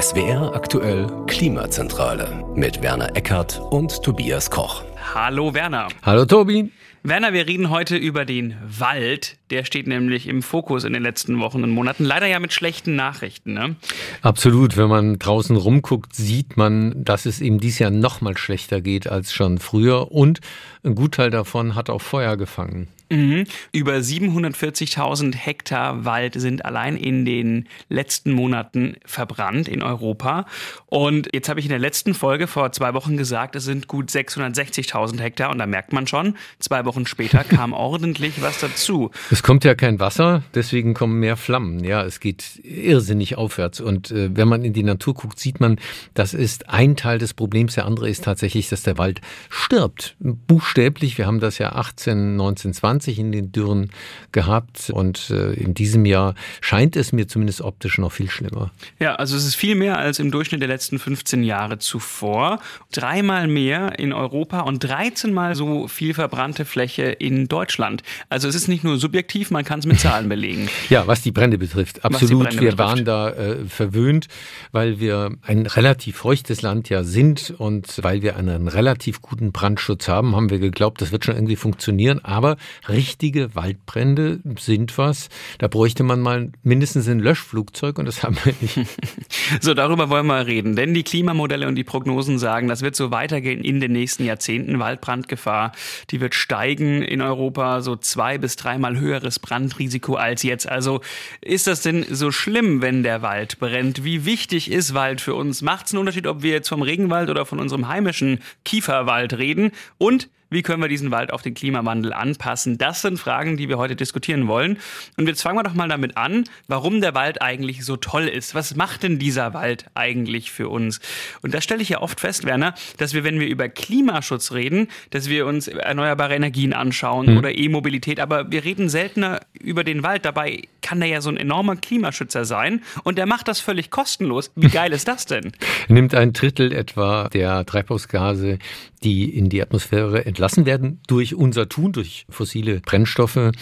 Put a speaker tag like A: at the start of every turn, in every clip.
A: SWR aktuell Klimazentrale mit Werner Eckert und Tobias Koch.
B: Hallo Werner.
C: Hallo Tobi.
B: Werner, wir reden heute über den Wald. Der steht nämlich im Fokus in den letzten Wochen und Monaten. Leider ja mit schlechten Nachrichten. Ne?
C: Absolut. Wenn man draußen rumguckt, sieht man, dass es ihm dieses Jahr noch mal schlechter geht als schon früher. Und ein Gutteil davon hat auch Feuer gefangen.
B: Mhm. Über 740.000 Hektar Wald sind allein in den letzten Monaten verbrannt in Europa. Und jetzt habe ich in der letzten Folge vor zwei Wochen gesagt, es sind gut 660.000 Hektar. Und da merkt man schon, zwei Wochen später kam ordentlich was dazu.
C: Es kommt ja kein Wasser, deswegen kommen mehr Flammen. Ja, es geht irrsinnig aufwärts. Und äh, wenn man in die Natur guckt, sieht man, das ist ein Teil des Problems. Der andere ist tatsächlich, dass der Wald stirbt. Buchstäblich. Wir haben das ja 18, 19, 20 20 in den Dürren gehabt und äh, in diesem Jahr scheint es mir zumindest optisch noch viel schlimmer.
B: Ja, also es ist viel mehr als im Durchschnitt der letzten 15 Jahre zuvor. Dreimal mehr in Europa und 13 mal so viel verbrannte Fläche in Deutschland. Also es ist nicht nur subjektiv, man kann es mit Zahlen belegen.
C: ja, was die Brände betrifft, absolut. Brände wir betrifft. waren da äh, verwöhnt, weil wir ein relativ feuchtes Land ja sind und weil wir einen relativ guten Brandschutz haben, haben wir geglaubt, das wird schon irgendwie funktionieren. Aber richtige Waldbrände sind was. Da bräuchte man mal mindestens ein Löschflugzeug und das haben wir nicht.
B: so, darüber wollen wir reden. Denn die Klimamodelle und die Prognosen sagen, das wird so weitergehen in den nächsten Jahrzehnten. Waldbrandgefahr, die wird steigen in Europa, so zwei bis dreimal höheres Brandrisiko als jetzt. Also ist das denn so schlimm, wenn der Wald brennt? Wie wichtig ist Wald für uns? Macht es einen Unterschied, ob wir jetzt vom Regenwald oder von unserem heimischen Kieferwald reden? Und wie können wir diesen Wald auf den Klimawandel anpassen? Das sind Fragen, die wir heute diskutieren wollen. Und jetzt fangen wir doch mal damit an, warum der Wald eigentlich so toll ist. Was macht denn dieser Wald eigentlich für uns? Und da stelle ich ja oft fest, Werner, dass wir, wenn wir über Klimaschutz reden, dass wir uns erneuerbare Energien anschauen hm. oder E-Mobilität, aber wir reden seltener über den Wald. Dabei kann der ja so ein enormer Klimaschützer sein und der macht das völlig kostenlos. Wie geil ist das denn?
C: Nimmt ein Drittel etwa der Treibhausgase, die in die Atmosphäre entlassen werden durch unser Tun, durch fossile Brennstoffe,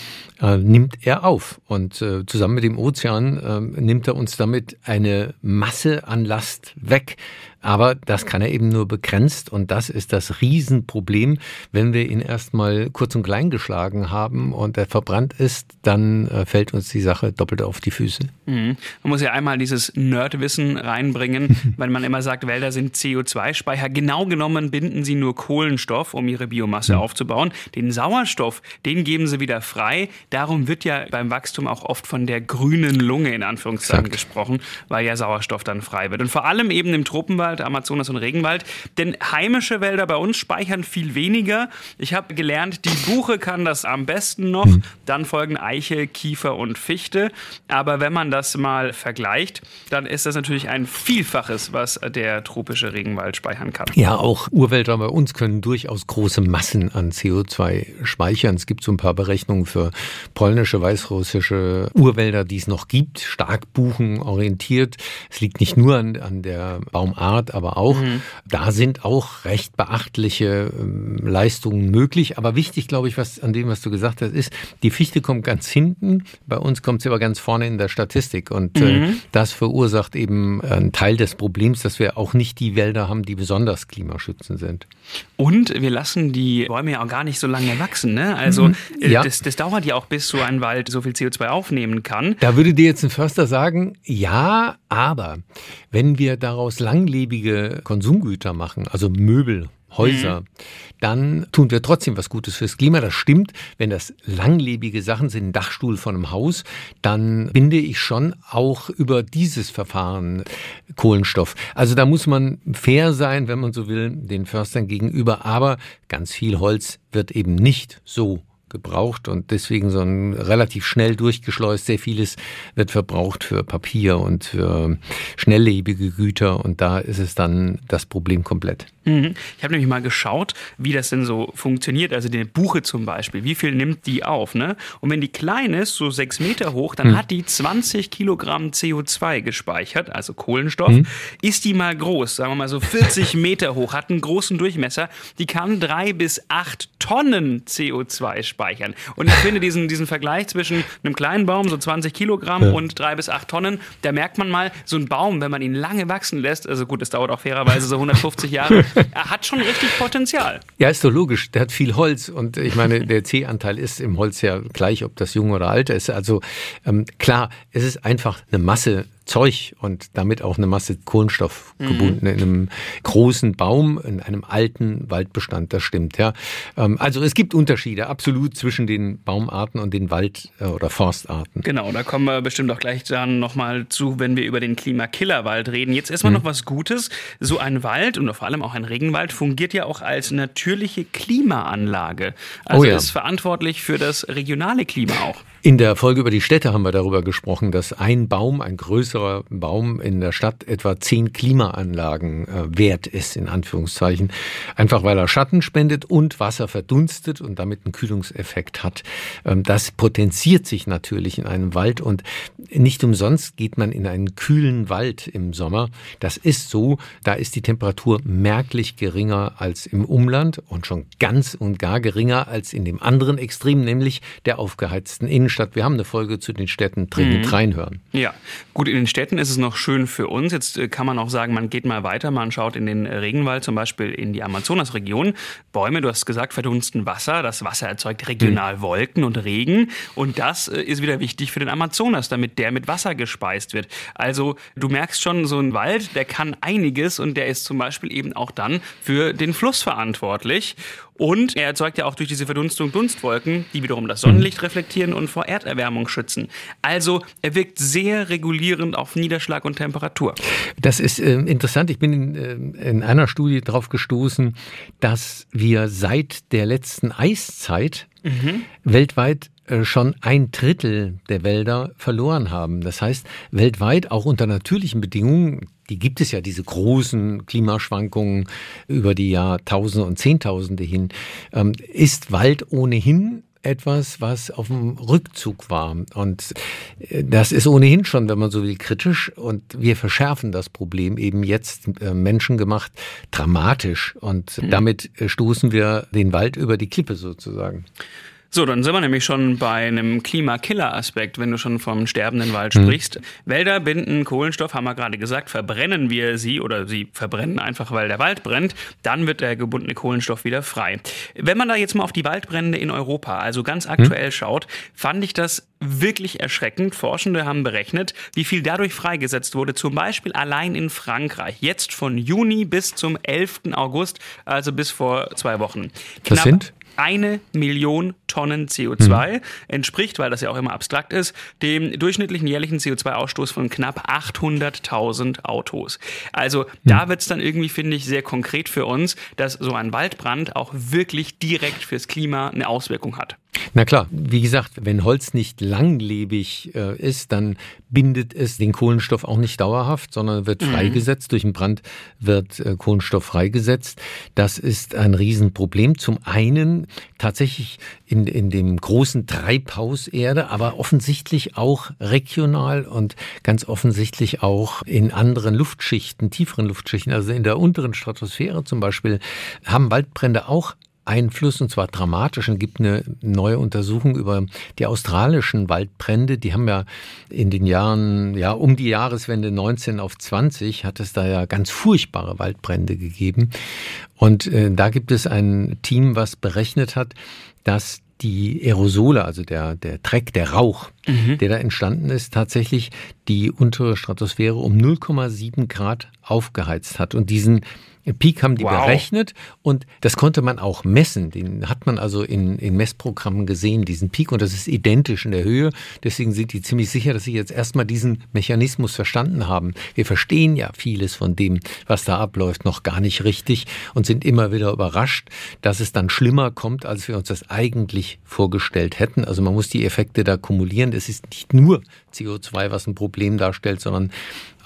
C: äh, nimmt er auf. Und äh, zusammen mit dem Ozean äh, nimmt er uns damit eine Masse an Last weg. Aber das kann er eben nur begrenzt und das ist das Riesenproblem. Wenn wir ihn erstmal kurz und klein geschlagen haben und er verbrannt ist, dann äh, fällt uns die Sache doppelt auf die Füße.
B: Mhm. Man muss ja einmal dieses Nerdwissen reinbringen, weil man immer sagt, Wälder sind CO2-Speicher. Genau genommen binden sie nur Kohlenstoff, um ihre Biomasse mhm. aufzubauen. Den Sauerstoff, den geben sie wieder frei. Darum wird ja beim Wachstum auch oft von der grünen Lunge in Anführungszeichen Exakt. gesprochen, weil ja Sauerstoff dann frei wird. Und vor allem eben im Tropenwald Regenwald, Amazonas und Regenwald. Denn heimische Wälder bei uns speichern viel weniger. Ich habe gelernt, die Buche kann das am besten noch. Mhm. Dann folgen Eiche, Kiefer und Fichte. Aber wenn man das mal vergleicht, dann ist das natürlich ein Vielfaches, was der tropische Regenwald speichern kann.
C: Ja, auch Urwälder bei uns können durchaus große Massen an CO2 speichern. Es gibt so ein paar Berechnungen für polnische, weißrussische Urwälder, die es noch gibt, stark buchenorientiert. Es liegt nicht nur an, an der Baumart, hat, aber auch, mhm. da sind auch recht beachtliche ähm, Leistungen möglich. Aber wichtig, glaube ich, was an dem, was du gesagt hast, ist, die Fichte kommt ganz hinten, bei uns kommt sie aber ganz vorne in der Statistik. Und äh, mhm. äh, das verursacht eben einen Teil des Problems, dass wir auch nicht die Wälder haben, die besonders klimaschützend sind.
B: Und wir lassen die Bäume ja auch gar nicht so lange wachsen. Ne? Also mhm. Äh, ja. das, das dauert ja auch, bis so ein Wald so viel CO2 aufnehmen kann.
C: Da würde dir jetzt ein Förster sagen, ja, aber wenn wir daraus langlebige Konsumgüter machen, also Möbel, Häuser, mhm. dann tun wir trotzdem was Gutes fürs Klima. Das stimmt. Wenn das langlebige Sachen sind, ein Dachstuhl von einem Haus, dann binde ich schon auch über dieses Verfahren Kohlenstoff. Also da muss man fair sein, wenn man so will, den Förstern gegenüber. Aber ganz viel Holz wird eben nicht so gebraucht und deswegen so ein relativ schnell durchgeschleust. Sehr vieles wird verbraucht für Papier und für schnelllebige Güter und da ist es dann das Problem komplett.
B: Mhm. Ich habe nämlich mal geschaut, wie das denn so funktioniert. Also die Buche zum Beispiel, wie viel nimmt die auf? Ne? Und wenn die klein ist, so sechs Meter hoch, dann mhm. hat die 20 Kilogramm CO2 gespeichert, also Kohlenstoff. Mhm. Ist die mal groß, sagen wir mal so 40 Meter hoch, hat einen großen Durchmesser, die kann drei bis acht Tonnen CO2 speichern. Und ich finde diesen, diesen Vergleich zwischen einem kleinen Baum, so 20 Kilogramm ja. und drei bis acht Tonnen, da merkt man mal, so ein Baum, wenn man ihn lange wachsen lässt, also gut, es dauert auch fairerweise so 150 Jahre, er hat schon richtig Potenzial.
C: Ja, ist doch logisch. Der hat viel Holz und ich meine, der C-Anteil ist im Holz ja gleich, ob das jung oder alt ist. Also ähm, klar, es ist einfach eine Masse Zeug und damit auch eine Masse Kohlenstoff gebunden mhm. in einem großen Baum, in einem alten Waldbestand. Das stimmt, ja. Ähm, also es gibt Unterschiede absolut zwischen den Baumarten und den Wald- äh, oder Forstarten.
B: Genau, da kommen wir bestimmt auch gleich dann nochmal zu, wenn wir über den Klimakillerwald reden. Jetzt erstmal mhm. noch was Gutes. So ein Wald und vor allem auch ein Regenwald fungiert ja auch als natürliche Klimaanlage. Also oh ja. ist verantwortlich für das regionale Klima auch.
C: In der Folge über die Städte haben wir darüber gesprochen, dass ein Baum, ein größerer Baum in der Stadt etwa zehn Klimaanlagen äh, wert ist, in Anführungszeichen. Einfach weil er Schatten spendet und Wasser verdunstet und damit einen Kühlungseffekt hat. Ähm, das potenziert sich natürlich in einem Wald und nicht umsonst geht man in einen kühlen Wald im Sommer. Das ist so, da ist die Temperatur merklich geringer als im Umland und schon ganz und gar geringer als in dem anderen Extrem, nämlich der aufgeheizten Innenstadt. Stadt. Wir haben eine Folge zu den Städten dringend mhm. reinhören.
B: Ja, gut, in den Städten ist es noch schön für uns. Jetzt äh, kann man auch sagen, man geht mal weiter, man schaut in den Regenwald, zum Beispiel in die Amazonasregion. Bäume, du hast gesagt, verdunsten Wasser. Das Wasser erzeugt regional mhm. Wolken und Regen. Und das äh, ist wieder wichtig für den Amazonas, damit der mit Wasser gespeist wird. Also du merkst schon, so ein Wald, der kann einiges und der ist zum Beispiel eben auch dann für den Fluss verantwortlich. Und er erzeugt ja auch durch diese Verdunstung Dunstwolken, die wiederum das Sonnenlicht reflektieren und vor Erderwärmung schützen. Also er wirkt sehr regulierend auf Niederschlag und Temperatur.
C: Das ist äh, interessant. Ich bin in, äh, in einer Studie darauf gestoßen, dass wir seit der letzten Eiszeit mhm. weltweit äh, schon ein Drittel der Wälder verloren haben. Das heißt, weltweit auch unter natürlichen Bedingungen, die gibt es ja, diese großen Klimaschwankungen über die Jahrtausende und Zehntausende hin, ähm, ist Wald ohnehin etwas, was auf dem Rückzug war. Und äh, das ist ohnehin schon, wenn man so will, kritisch. Und wir verschärfen das Problem eben jetzt äh, menschengemacht dramatisch. Und mhm. damit stoßen wir den Wald über die Klippe sozusagen.
B: So, dann sind wir nämlich schon bei einem Klimakiller-Aspekt, wenn du schon vom sterbenden Wald mhm. sprichst. Wälder binden Kohlenstoff, haben wir gerade gesagt, verbrennen wir sie oder sie verbrennen einfach, weil der Wald brennt, dann wird der gebundene Kohlenstoff wieder frei. Wenn man da jetzt mal auf die Waldbrände in Europa, also ganz aktuell mhm. schaut, fand ich das wirklich erschreckend. Forschende haben berechnet, wie viel dadurch freigesetzt wurde, zum Beispiel allein in Frankreich. Jetzt von Juni bis zum 11. August, also bis vor zwei Wochen.
C: Das sind?
B: Eine Million Tonnen CO2 mhm. entspricht, weil das ja auch immer abstrakt ist, dem durchschnittlichen jährlichen CO2-Ausstoß von knapp 800.000 Autos. Also mhm. da wird es dann irgendwie, finde ich, sehr konkret für uns, dass so ein Waldbrand auch wirklich direkt fürs Klima eine Auswirkung hat.
C: Na klar, wie gesagt, wenn Holz nicht langlebig äh, ist, dann bindet es den Kohlenstoff auch nicht dauerhaft, sondern wird mhm. freigesetzt. Durch den Brand wird äh, Kohlenstoff freigesetzt. Das ist ein Riesenproblem. Zum einen tatsächlich in, in dem großen Treibhaus Erde, aber offensichtlich auch regional und ganz offensichtlich auch in anderen Luftschichten, tieferen Luftschichten, also in der unteren Stratosphäre zum Beispiel, haben Waldbrände auch Einfluss und zwar dramatisch. Es gibt eine neue Untersuchung über die australischen Waldbrände. Die haben ja in den Jahren, ja, um die Jahreswende 19 auf 20 hat es da ja ganz furchtbare Waldbrände gegeben. Und äh, da gibt es ein Team, was berechnet hat, dass die Aerosole, also der, der Dreck, der Rauch, mhm. der da entstanden ist, tatsächlich die untere Stratosphäre um 0,7 Grad aufgeheizt hat. Und diesen Peak haben die wow. berechnet und das konnte man auch messen. Den hat man also in, in Messprogrammen gesehen, diesen Peak und das ist identisch in der Höhe. Deswegen sind die ziemlich sicher, dass sie jetzt erstmal diesen Mechanismus verstanden haben. Wir verstehen ja vieles von dem, was da abläuft, noch gar nicht richtig und sind immer wieder überrascht, dass es dann schlimmer kommt, als wir uns das eigentlich vorgestellt hätten. Also man muss die Effekte da kumulieren. Es ist nicht nur CO2, was ein Problem darstellt, sondern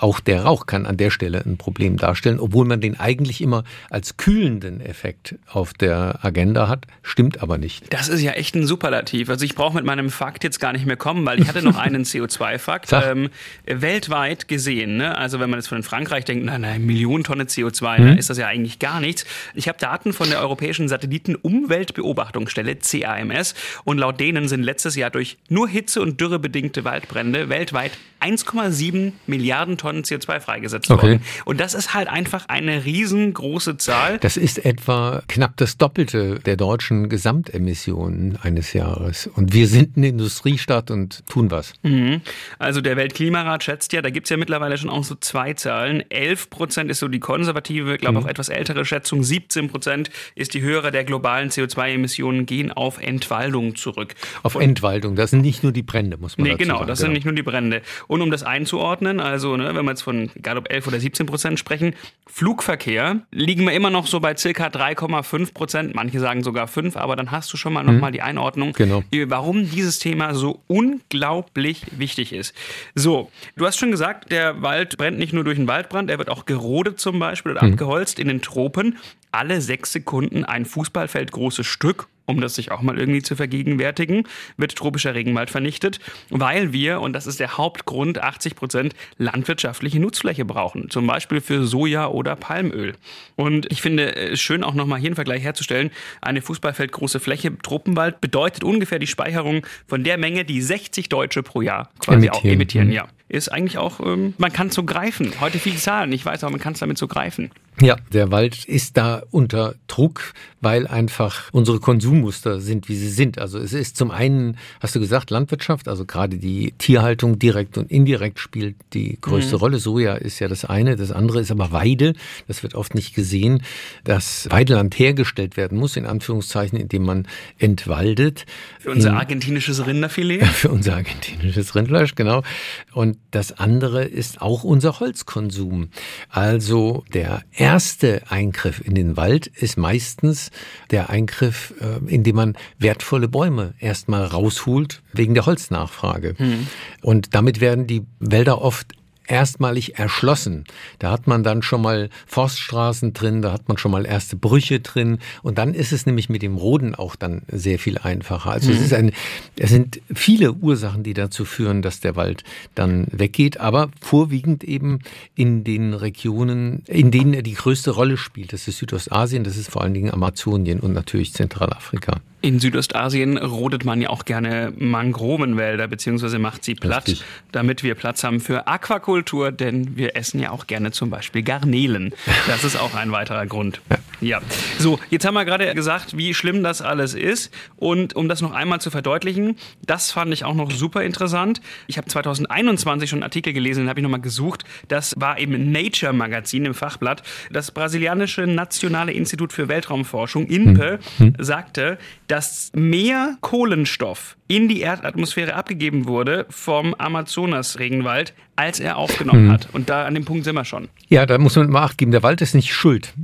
C: auch der Rauch kann an der Stelle ein Problem darstellen, obwohl man den eigentlich immer als kühlenden Effekt auf der Agenda hat, stimmt aber nicht.
B: Das ist ja echt ein Superlativ. Also ich brauche mit meinem Fakt jetzt gar nicht mehr kommen, weil ich hatte noch einen CO2-Fakt. Ähm, weltweit gesehen, ne? also wenn man jetzt von Frankreich denkt, nein, nein, Millionen Tonnen CO2, hm. da ist das ja eigentlich gar nichts. Ich habe Daten von der Europäischen Satelliten-Umweltbeobachtungsstelle, CAMS, und laut denen sind letztes Jahr durch nur Hitze- und Dürrebedingte Waldbrände weltweit 1,7 Milliarden Tonnen CO2 freigesetzt okay. worden. Und das ist halt einfach eine riesengroße Zahl.
C: Das ist etwa knapp das Doppelte der deutschen Gesamtemissionen eines Jahres. Und wir sind eine Industriestadt und tun was.
B: Mhm. Also der Weltklimarat schätzt ja, da gibt es ja mittlerweile schon auch so zwei Zahlen. 11 Prozent ist so die konservative, glaube mhm. auch etwas ältere Schätzung. 17 Prozent ist die höhere der globalen CO2-Emissionen gehen auf Entwaldung zurück.
C: Auf und Entwaldung, das sind nicht nur die Brände, muss man nee, genau,
B: sagen. Nee, genau, das sind nicht nur die Brände. Und um das einzuordnen, also ne, wenn wir jetzt von, egal ob 11 oder 17 Prozent sprechen, Flugverkehr liegen wir immer noch so bei circa 3,5 Prozent. Manche sagen sogar 5, aber dann hast du schon mal nochmal mhm. die Einordnung, genau. warum dieses Thema so unglaublich wichtig ist. So, du hast schon gesagt, der Wald brennt nicht nur durch einen Waldbrand, er wird auch gerodet zum Beispiel oder mhm. abgeholzt in den Tropen. Alle sechs Sekunden ein Fußballfeld großes Stück um das sich auch mal irgendwie zu vergegenwärtigen, wird tropischer Regenwald vernichtet, weil wir, und das ist der Hauptgrund, 80 Prozent landwirtschaftliche Nutzfläche brauchen, zum Beispiel für Soja oder Palmöl. Und ich finde es schön, auch nochmal hier einen Vergleich herzustellen. Eine Fußballfeldgroße Fläche Tropenwald bedeutet ungefähr die Speicherung von der Menge, die 60 Deutsche pro Jahr quasi emittieren. auch emittieren. Mhm. Ja, ist eigentlich auch, ähm, man kann es so greifen. Heute viele Zahlen, ich weiß, aber man kann es damit so greifen.
C: Ja, der Wald ist da unter Druck, weil einfach unsere Konsummuster sind, wie sie sind. Also es ist zum einen, hast du gesagt, Landwirtschaft, also gerade die Tierhaltung direkt und indirekt spielt die größte mhm. Rolle. Soja ist ja das eine, das andere ist aber Weide. Das wird oft nicht gesehen, dass Weideland hergestellt werden muss, in Anführungszeichen, indem man entwaldet.
B: Für unser argentinisches Rinderfilet?
C: Für unser argentinisches Rindfleisch, genau. Und das andere ist auch unser Holzkonsum. Also der erste Eingriff in den Wald ist meistens der Eingriff, äh, in dem man wertvolle Bäume erstmal rausholt wegen der Holznachfrage. Mhm. Und damit werden die Wälder oft erstmalig erschlossen. Da hat man dann schon mal Forststraßen drin, da hat man schon mal erste Brüche drin und dann ist es nämlich mit dem Roden auch dann sehr viel einfacher. Also mhm. es ist ein, es sind viele Ursachen, die dazu führen, dass der Wald dann weggeht, aber vorwiegend eben in den Regionen, in denen er die größte Rolle spielt. Das ist Südostasien, das ist vor allen Dingen Amazonien und natürlich Zentralafrika.
B: In Südostasien rodet man ja auch gerne Mangrovenwälder beziehungsweise macht sie platt, Richtig. damit wir Platz haben für Aquakultur, denn wir essen ja auch gerne zum Beispiel Garnelen. Das ist auch ein weiterer Grund. Ja. ja. So, jetzt haben wir gerade gesagt, wie schlimm das alles ist. Und um das noch einmal zu verdeutlichen, das fand ich auch noch super interessant. Ich habe 2021 schon einen Artikel gelesen, den habe ich nochmal gesucht. Das war im Nature Magazin im Fachblatt. Das brasilianische Nationale Institut für Weltraumforschung, INPE, hm. hm. sagte, dass mehr Kohlenstoff in die Erdatmosphäre abgegeben wurde vom Amazonas-Regenwald, als er aufgenommen mhm. hat. Und da an dem Punkt sind wir schon.
C: Ja, da muss man mal acht geben. Der Wald ist nicht schuld.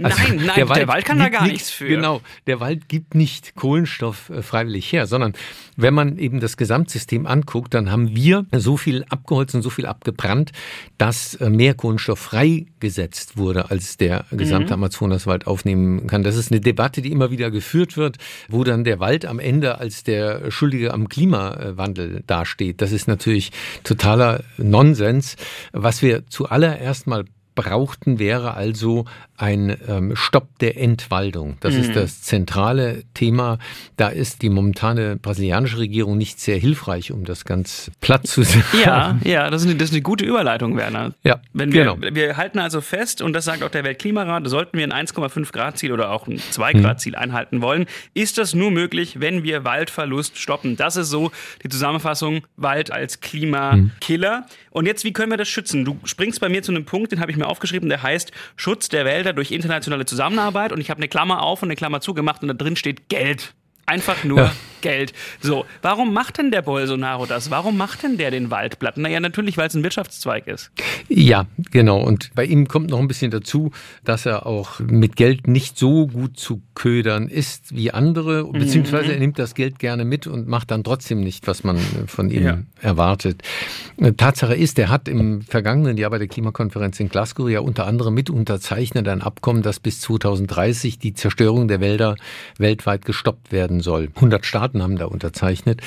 B: Also nein, nein, der Wald, der Wald kann da gar nichts für.
C: Genau, der Wald gibt nicht Kohlenstoff äh, freiwillig her, sondern wenn man eben das Gesamtsystem anguckt, dann haben wir so viel abgeholzt und so viel abgebrannt, dass äh, mehr Kohlenstoff freigesetzt wurde, als der gesamte mhm. Amazonaswald aufnehmen kann. Das ist eine Debatte, die immer wieder geführt wird, wo dann der Wald am Ende als der Schuldige am Klimawandel dasteht. Das ist natürlich totaler Nonsens. Was wir zuallererst mal brauchten, wäre also ein ähm, Stopp der Entwaldung. Das mhm. ist das zentrale Thema. Da ist die momentane brasilianische Regierung nicht sehr hilfreich, um das ganz platt zu sagen.
B: Ja, ja, das ist eine, das ist eine gute Überleitung, Werner.
C: Ja,
B: Wenn wir, genau. wir halten also fest, und das sagt auch der Weltklimarat, sollten wir ein 1,5 Grad Ziel oder auch ein 2 mhm. Grad Ziel einhalten wollen, ist das nur möglich, wenn wir Waldverlust stoppen. Das ist so die Zusammenfassung Wald als Klimakiller. Mhm. Und jetzt, wie können wir das schützen? Du springst bei mir zu einem Punkt, den habe ich mir aufgeschrieben, der heißt Schutz der Wälder durch internationale Zusammenarbeit. Und ich habe eine Klammer auf und eine Klammer zugemacht und da drin steht Geld. Einfach nur ja. Geld. So, warum macht denn der Bolsonaro das? Warum macht denn der den Wald platt? Naja, natürlich, weil es ein Wirtschaftszweig ist.
C: Ja, genau. Und bei ihm kommt noch ein bisschen dazu, dass er auch mit Geld nicht so gut zu ködern ist wie andere, mhm. beziehungsweise er nimmt das Geld gerne mit und macht dann trotzdem nicht, was man von ihm ja. erwartet. Tatsache ist, er hat im vergangenen Jahr bei der Klimakonferenz in Glasgow ja unter anderem mit unterzeichnet ein Abkommen, das bis 2030 die Zerstörung der Wälder weltweit gestoppt werden soll. 100 Staaten haben da unterzeichnet.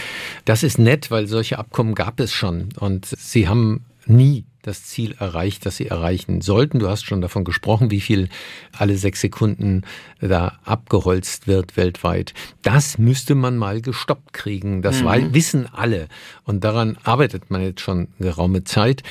C: Das ist nett, weil solche Abkommen gab es schon und sie haben nie das Ziel erreicht, das sie erreichen sollten. Du hast schon davon gesprochen, wie viel alle sechs Sekunden da abgeholzt wird weltweit. Das müsste man mal gestoppt kriegen. Das mhm. wissen alle. Und daran arbeitet man jetzt schon geraume Zeit.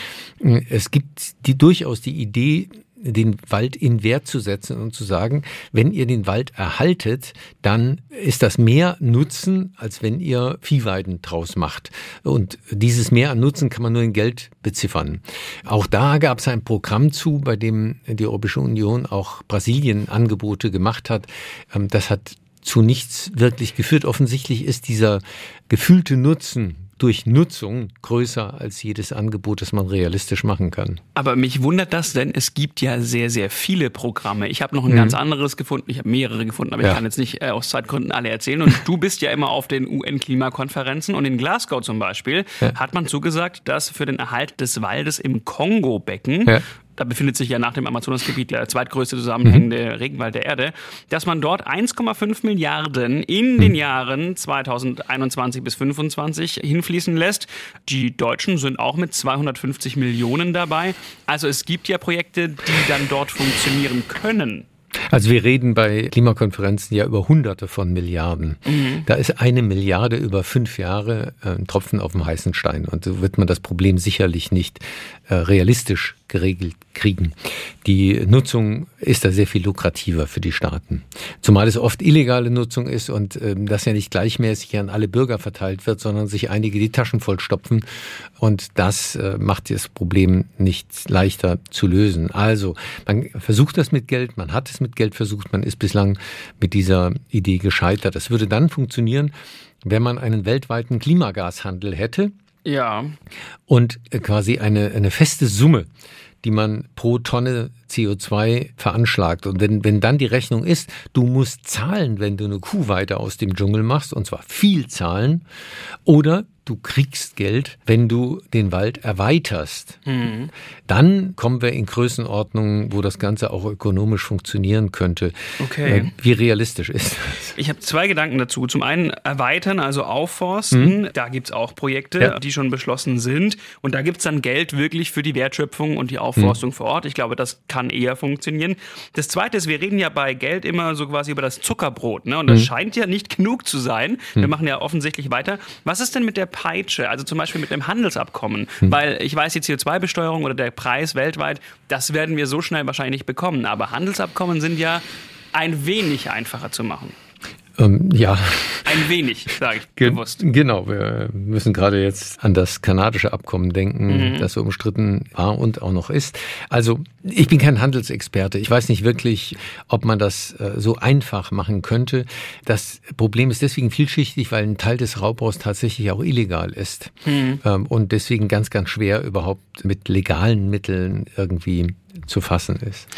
C: Es gibt die durchaus die Idee, den Wald in Wert zu setzen und zu sagen, wenn ihr den Wald erhaltet, dann ist das mehr Nutzen, als wenn ihr Viehweiden draus macht. Und dieses Mehr an Nutzen kann man nur in Geld beziffern. Auch da gab es ein Programm zu, bei dem die Europäische Union auch Brasilien Angebote gemacht hat. Ähm, das hat zu nichts wirklich geführt. Offensichtlich ist dieser gefühlte Nutzen durch Nutzung größer als jedes Angebot, das man realistisch machen kann.
B: Aber mich wundert das, denn es gibt ja sehr, sehr viele Programme. Ich habe noch ein mhm. ganz anderes gefunden. Ich habe mehrere gefunden, aber ja. ich kann jetzt nicht äh, aus Zeitgründen alle erzählen. Und du bist ja immer auf den UN-Klimakonferenzen und in Glasgow zum Beispiel ja. hat man zugesagt, dass für den Erhalt des Waldes im Kongo-Becken ja da befindet sich ja nach dem Amazonasgebiet der zweitgrößte zusammenhängende mhm. Regenwald der Erde, dass man dort 1,5 Milliarden in den mhm. Jahren 2021 bis 2025 hinfließen lässt. Die Deutschen sind auch mit 250 Millionen dabei. Also es gibt ja Projekte, die dann dort funktionieren können.
C: Also wir reden bei Klimakonferenzen ja über Hunderte von Milliarden. Mhm. Da ist eine Milliarde über fünf Jahre äh, ein Tropfen auf dem heißen Stein. Und so wird man das Problem sicherlich nicht realistisch geregelt kriegen. Die Nutzung ist da sehr viel lukrativer für die Staaten. Zumal es oft illegale Nutzung ist und äh, das ja nicht gleichmäßig an alle Bürger verteilt wird, sondern sich einige die Taschen vollstopfen. Und das äh, macht das Problem nicht leichter zu lösen. Also man versucht das mit Geld, man hat es mit Geld versucht, man ist bislang mit dieser Idee gescheitert. Das würde dann funktionieren, wenn man einen weltweiten Klimagashandel hätte.
B: Ja.
C: Und quasi eine, eine feste Summe, die man pro Tonne CO2 veranschlagt. Und wenn, wenn dann die Rechnung ist, du musst zahlen, wenn du eine Kuh weiter aus dem Dschungel machst, und zwar viel zahlen, oder du kriegst Geld, wenn du den Wald erweiterst. Mhm. Dann kommen wir in Größenordnungen, wo das Ganze auch ökonomisch funktionieren könnte.
B: Okay. Äh,
C: wie realistisch ist das?
B: Ich habe zwei Gedanken dazu. Zum einen erweitern, also aufforsten. Mhm. Da gibt es auch Projekte, ja. die schon beschlossen sind. Und da gibt es dann Geld wirklich für die Wertschöpfung und die Aufforstung mhm. vor Ort. Ich glaube, das kann eher funktionieren. Das zweite ist, wir reden ja bei Geld immer so quasi über das Zuckerbrot. Ne? Und das mhm. scheint ja nicht genug zu sein. Wir mhm. machen ja offensichtlich weiter. Was ist denn mit der Peitsche, also zum Beispiel mit dem Handelsabkommen, hm. weil ich weiß, die CO2-Besteuerung oder der Preis weltweit, das werden wir so schnell wahrscheinlich nicht bekommen. Aber Handelsabkommen sind ja ein wenig einfacher zu machen.
C: Ähm, ja.
B: Ein wenig, sage ich Ge bewusst.
C: Genau, wir müssen gerade jetzt an das kanadische Abkommen denken, mhm. das so umstritten war und auch noch ist. Also ich bin kein Handelsexperte. Ich weiß nicht wirklich, ob man das äh, so einfach machen könnte. Das Problem ist deswegen vielschichtig, weil ein Teil des Raubbaus tatsächlich auch illegal ist mhm. ähm, und deswegen ganz, ganz schwer überhaupt mit legalen Mitteln irgendwie zu fassen ist.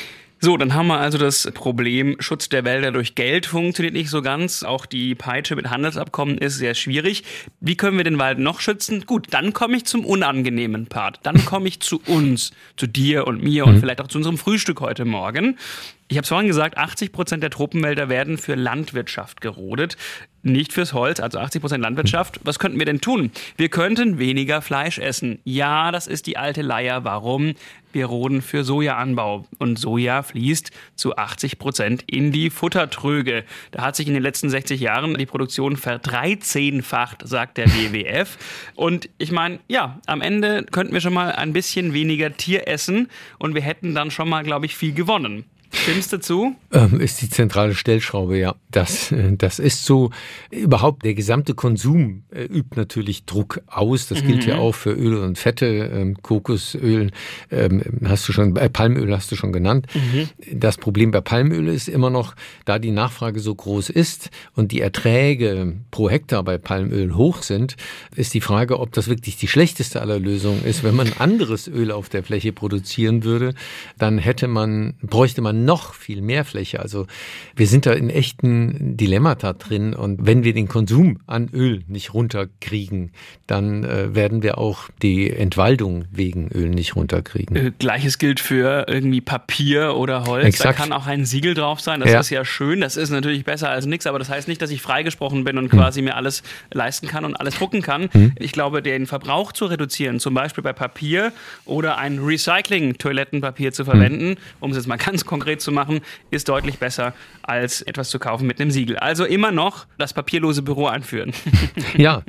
B: So, dann haben wir also das Problem, Schutz der Wälder durch Geld funktioniert nicht so ganz. Auch die Peitsche mit Handelsabkommen ist sehr schwierig. Wie können wir den Wald noch schützen? Gut, dann komme ich zum unangenehmen Part. Dann komme ich zu uns, zu dir und mir und mhm. vielleicht auch zu unserem Frühstück heute Morgen. Ich habe es vorhin gesagt, 80 Prozent der Tropenwälder werden für Landwirtschaft gerodet, nicht fürs Holz, also 80 Prozent Landwirtschaft. Was könnten wir denn tun? Wir könnten weniger Fleisch essen. Ja, das ist die alte Leier. Warum? Wir roden für Sojaanbau und Soja fließt zu 80 Prozent in die Futtertröge. Da hat sich in den letzten 60 Jahren die Produktion verdreizehnfacht, sagt der WWF. Und ich meine, ja, am Ende könnten wir schon mal ein bisschen weniger Tier essen und wir hätten dann schon mal, glaube ich, viel gewonnen. Stimmst du zu?
C: Ähm, ist die zentrale Stellschraube, ja. Das, äh, das ist so. Überhaupt der gesamte Konsum äh, übt natürlich Druck aus. Das gilt mhm. ja auch für Öle und Fette, ähm, Kokosöl, ähm, hast du schon, äh, Palmöl hast du schon genannt. Mhm. Das Problem bei Palmöl ist immer noch, da die Nachfrage so groß ist und die Erträge pro Hektar bei Palmöl hoch sind, ist die Frage, ob das wirklich die schlechteste aller Lösungen ist. Wenn man anderes Öl auf der Fläche produzieren würde, dann hätte man, bräuchte man noch viel mehr Fläche. Also wir sind da in echten Dilemmata drin und wenn wir den Konsum an Öl nicht runterkriegen, dann äh, werden wir auch die Entwaldung wegen Öl nicht runterkriegen. Äh,
B: Gleiches gilt für irgendwie Papier oder Holz. Exakt. Da kann auch ein Siegel drauf sein. Das ja. ist ja schön. Das ist natürlich besser als nichts, aber das heißt nicht, dass ich freigesprochen bin und quasi hm. mir alles leisten kann und alles drucken kann. Hm. Ich glaube, den Verbrauch zu reduzieren, zum Beispiel bei Papier oder ein Recycling-Toilettenpapier zu verwenden, hm. um es jetzt mal ganz konkret zu machen, ist deutlich besser als etwas zu kaufen mit einem Siegel. Also immer noch das papierlose Büro anführen.
C: Ja,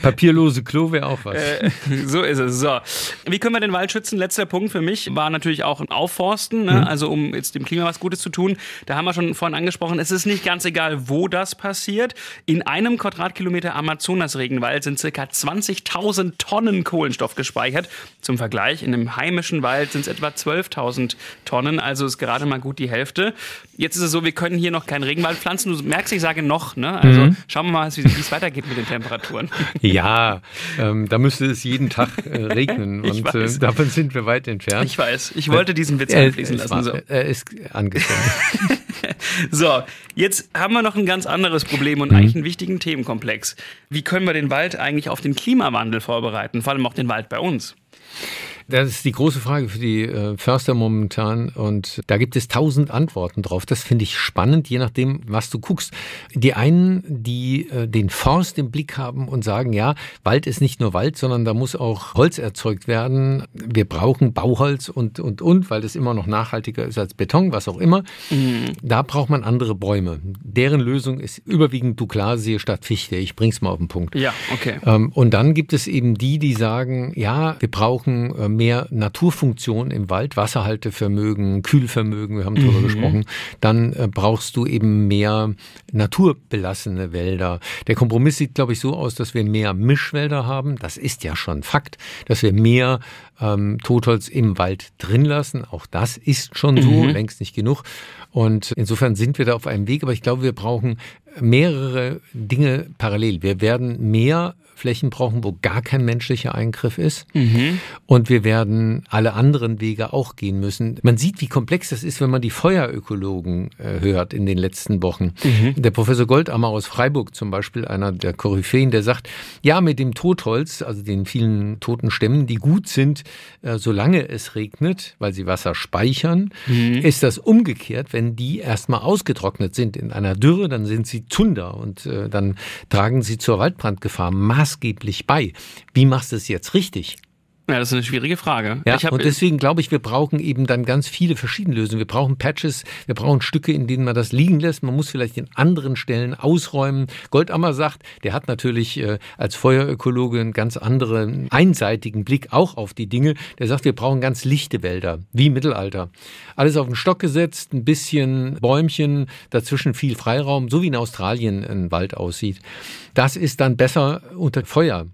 C: papierlose Klo wäre auch was. Äh,
B: so ist es. So. Wie können wir den Wald schützen? Letzter Punkt für mich war natürlich auch ein Aufforsten, ne? mhm. also um jetzt dem Klima was Gutes zu tun. Da haben wir schon vorhin angesprochen, es ist nicht ganz egal, wo das passiert. In einem Quadratkilometer Amazonas-Regenwald sind ca. 20.000 Tonnen Kohlenstoff gespeichert. Zum Vergleich, in einem heimischen Wald sind es etwa 12.000 Tonnen, also ist gerade mal gut die Hälfte. Jetzt ist es so, wir können hier noch keinen Regenwald pflanzen. Du merkst, ich sage noch, ne? Also mhm. schauen wir mal, wie es weitergeht mit den Temperaturen.
C: Ja, ähm, da müsste es jeden Tag äh, regnen und äh, davon sind wir weit entfernt.
B: Ich weiß, ich wollte diesen Witz äh, einfließen lassen.
C: So. Er ist angekommen.
B: so, jetzt haben wir noch ein ganz anderes Problem und mhm. eigentlich einen wichtigen Themenkomplex. Wie können wir den Wald eigentlich auf den Klimawandel vorbereiten, vor allem auch den Wald bei uns?
C: Das ist die große Frage für die äh, Förster momentan und da gibt es tausend Antworten drauf. Das finde ich spannend, je nachdem, was du guckst. Die einen, die äh, den Forst im Blick haben und sagen, ja, Wald ist nicht nur Wald, sondern da muss auch Holz erzeugt werden. Wir brauchen Bauholz und, und, und, weil das immer noch nachhaltiger ist als Beton, was auch immer. Mhm. Da braucht man andere Bäume. Deren Lösung ist überwiegend Douglasie statt Fichte. Ich bring's mal auf den Punkt.
B: Ja, okay.
C: Ähm, und dann gibt es eben die, die sagen, ja, wir brauchen äh, mehr Naturfunktion im Wald, Wasserhaltevermögen, Kühlvermögen, wir haben mhm. darüber gesprochen, dann äh, brauchst du eben mehr naturbelassene Wälder. Der Kompromiss sieht, glaube ich, so aus, dass wir mehr Mischwälder haben. Das ist ja schon Fakt, dass wir mehr ähm, Totholz im Wald drin lassen. Auch das ist schon so, mhm. längst nicht genug. Und insofern sind wir da auf einem Weg, aber ich glaube, wir brauchen mehrere Dinge parallel. Wir werden mehr Flächen brauchen, wo gar kein menschlicher Eingriff ist. Mhm. Und wir werden alle anderen Wege auch gehen müssen. Man sieht, wie komplex das ist, wenn man die Feuerökologen äh, hört in den letzten Wochen. Mhm. Der Professor Goldammer aus Freiburg zum Beispiel, einer der Koryphäen, der sagt, ja, mit dem Totholz, also den vielen toten Stämmen, die gut sind, äh, solange es regnet, weil sie Wasser speichern, mhm. ist das umgekehrt, wenn die erstmal ausgetrocknet sind in einer Dürre, dann sind sie Zunder und äh, dann tragen sie zur Waldbrandgefahr maßgeblich bei. Wie machst du es jetzt richtig?
B: Ja, das ist eine schwierige Frage.
C: Ja, und deswegen glaube ich, wir brauchen eben dann ganz viele verschiedene Lösungen. Wir brauchen Patches, wir brauchen Stücke, in denen man das liegen lässt. Man muss vielleicht in anderen Stellen ausräumen. Goldammer sagt, der hat natürlich äh, als Feuerökologe einen ganz anderen, einseitigen Blick auch auf die Dinge. Der sagt, wir brauchen ganz lichte Wälder, wie im Mittelalter. Alles auf den Stock gesetzt, ein bisschen Bäumchen, dazwischen viel Freiraum, so wie in Australien ein Wald aussieht. Das ist dann besser unter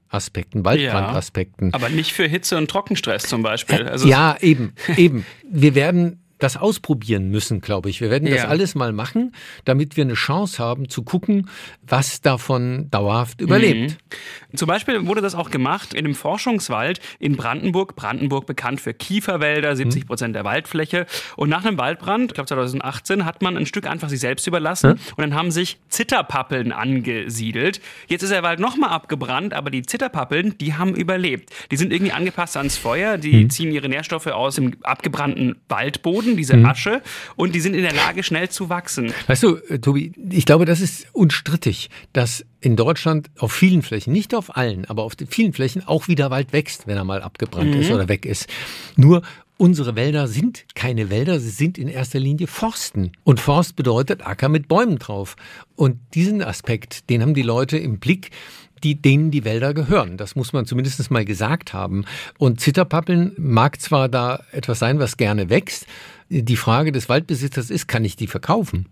C: Feueraspekten, Waldbrandaspekten.
B: Ja, aber nicht für Hitze und Trockenstress zum Beispiel.
C: Also ja, eben, eben. Wir werden das ausprobieren müssen, glaube ich. Wir werden das alles mal machen, damit wir eine Chance haben zu gucken, was davon dauerhaft überlebt.
B: Mhm. Zum Beispiel wurde das auch gemacht in einem Forschungswald in Brandenburg. Brandenburg bekannt für Kieferwälder, 70 mhm. Prozent der Waldfläche. Und nach einem Waldbrand, ich glaube 2018, hat man ein Stück einfach sich selbst überlassen mhm. und dann haben sich Zitterpappeln angesiedelt. Jetzt ist der Wald nochmal abgebrannt, aber die Zitterpappeln, die haben überlebt. Die sind irgendwie angepasst ans Feuer, die mhm. ziehen ihre Nährstoffe aus dem abgebrannten Waldboden Boden, diese mhm. Asche, und die sind in der Lage, schnell zu wachsen.
C: Weißt du, äh, Tobi, ich glaube, das ist unstrittig, dass in Deutschland auf vielen Flächen, nicht auf allen, aber auf vielen Flächen auch wieder Wald wächst, wenn er mal abgebrannt mhm. ist oder weg ist. Nur Unsere Wälder sind keine Wälder, sie sind in erster Linie Forsten. Und Forst bedeutet Acker mit Bäumen drauf. Und diesen Aspekt, den haben die Leute im Blick. Die, denen die Wälder gehören. Das muss man zumindest mal gesagt haben. Und Zitterpappeln mag zwar da etwas sein, was gerne wächst. Die Frage des Waldbesitzers ist, kann ich die verkaufen?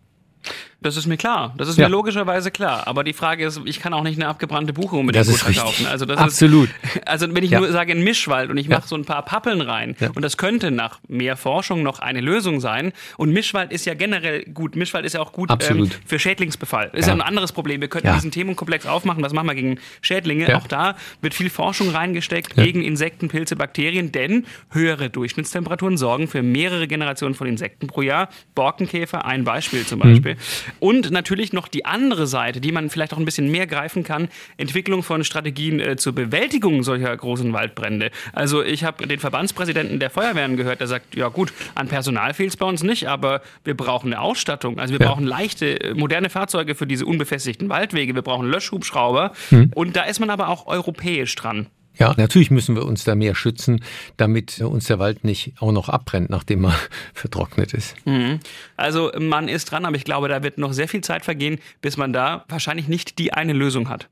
B: Das ist mir klar. Das ist ja. mir logischerweise klar. Aber die Frage ist, ich kann auch nicht eine abgebrannte Buche unbedingt
C: gut
B: verkaufen.
C: Also das Absolut.
B: Ist, also wenn ich ja. nur sage ein Mischwald und ich mache so ein paar Pappeln rein und das könnte nach mehr Forschung noch eine Lösung sein. Und Mischwald ist ja generell gut. Mischwald ist ja auch gut ähm, für Schädlingsbefall. Ist ja. ein anderes Problem. Wir könnten diesen Themenkomplex aufmachen. Was machen wir gegen Schädlinge? Auch da wird viel Forschung reingesteckt gegen Insekten, Pilze, Bakterien, denn höhere Durchschnittstemperaturen sorgen für mehrere Generationen von Insekten pro Jahr. Borkenkäfer, ein Beispiel zum Beispiel. Mhm. Und natürlich noch die andere Seite, die man vielleicht auch ein bisschen mehr greifen kann, Entwicklung von Strategien äh, zur Bewältigung solcher großen Waldbrände. Also ich habe den Verbandspräsidenten der Feuerwehren gehört, der sagt, ja gut, an Personal fehlt es bei uns nicht, aber wir brauchen eine Ausstattung. Also wir ja. brauchen leichte, äh, moderne Fahrzeuge für diese unbefestigten Waldwege, wir brauchen Löschhubschrauber. Hm. Und da ist man aber auch europäisch dran.
C: Ja, natürlich müssen wir uns da mehr schützen, damit uns der Wald nicht auch noch abbrennt, nachdem er vertrocknet ist.
B: Mhm. Also man ist dran, aber ich glaube, da wird noch sehr viel Zeit vergehen, bis man da wahrscheinlich nicht die eine Lösung hat.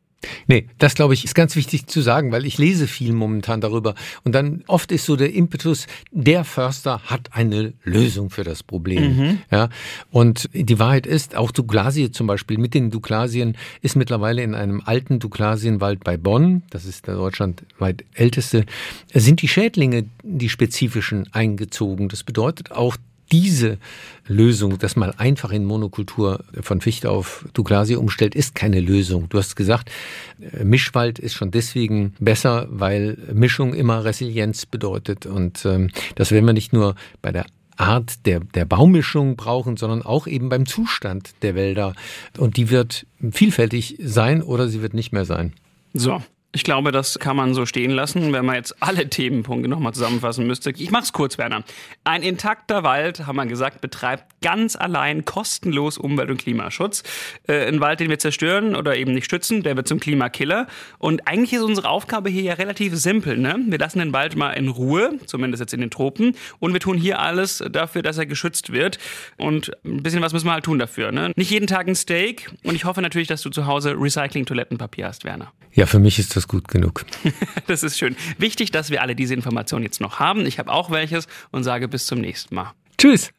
C: Nee, das glaube ich ist ganz wichtig zu sagen, weil ich lese viel momentan darüber. Und dann oft ist so der Impetus, der Förster hat eine Lösung für das Problem. Mhm. Ja, und die Wahrheit ist, auch Douglasie zum Beispiel mit den Douglasien ist mittlerweile in einem alten Douglasienwald bei Bonn, das ist der deutschlandweit älteste, sind die Schädlinge, die spezifischen, eingezogen. Das bedeutet auch, diese Lösung, dass man einfach in Monokultur von Fichte auf Douglasie umstellt, ist keine Lösung. Du hast gesagt, äh, Mischwald ist schon deswegen besser, weil Mischung immer Resilienz bedeutet. Und ähm, das werden wir nicht nur bei der Art der, der Baumischung brauchen, sondern auch eben beim Zustand der Wälder. Und die wird vielfältig sein oder sie wird nicht mehr sein.
B: So, ich glaube, das kann man so stehen lassen, wenn man jetzt alle Themenpunkte nochmal zusammenfassen müsste. Ich mach's kurz, Werner. Ein intakter Wald, haben wir gesagt, betreibt ganz allein kostenlos Umwelt- und Klimaschutz. Äh, ein Wald, den wir zerstören oder eben nicht stützen, der wird zum Klimakiller. Und eigentlich ist unsere Aufgabe hier ja relativ simpel. Ne? Wir lassen den Wald mal in Ruhe, zumindest jetzt in den Tropen. Und wir tun hier alles dafür, dass er geschützt wird. Und ein bisschen was müssen wir halt tun dafür. Ne? Nicht jeden Tag ein Steak. Und ich hoffe natürlich, dass du zu Hause Recycling-Toilettenpapier hast, Werner.
C: Ja, für mich ist das gut genug.
B: das ist schön. Wichtig, dass wir alle diese Informationen jetzt noch haben. Ich habe auch welches und sage bis zum nächsten Mal.
C: Tschüss.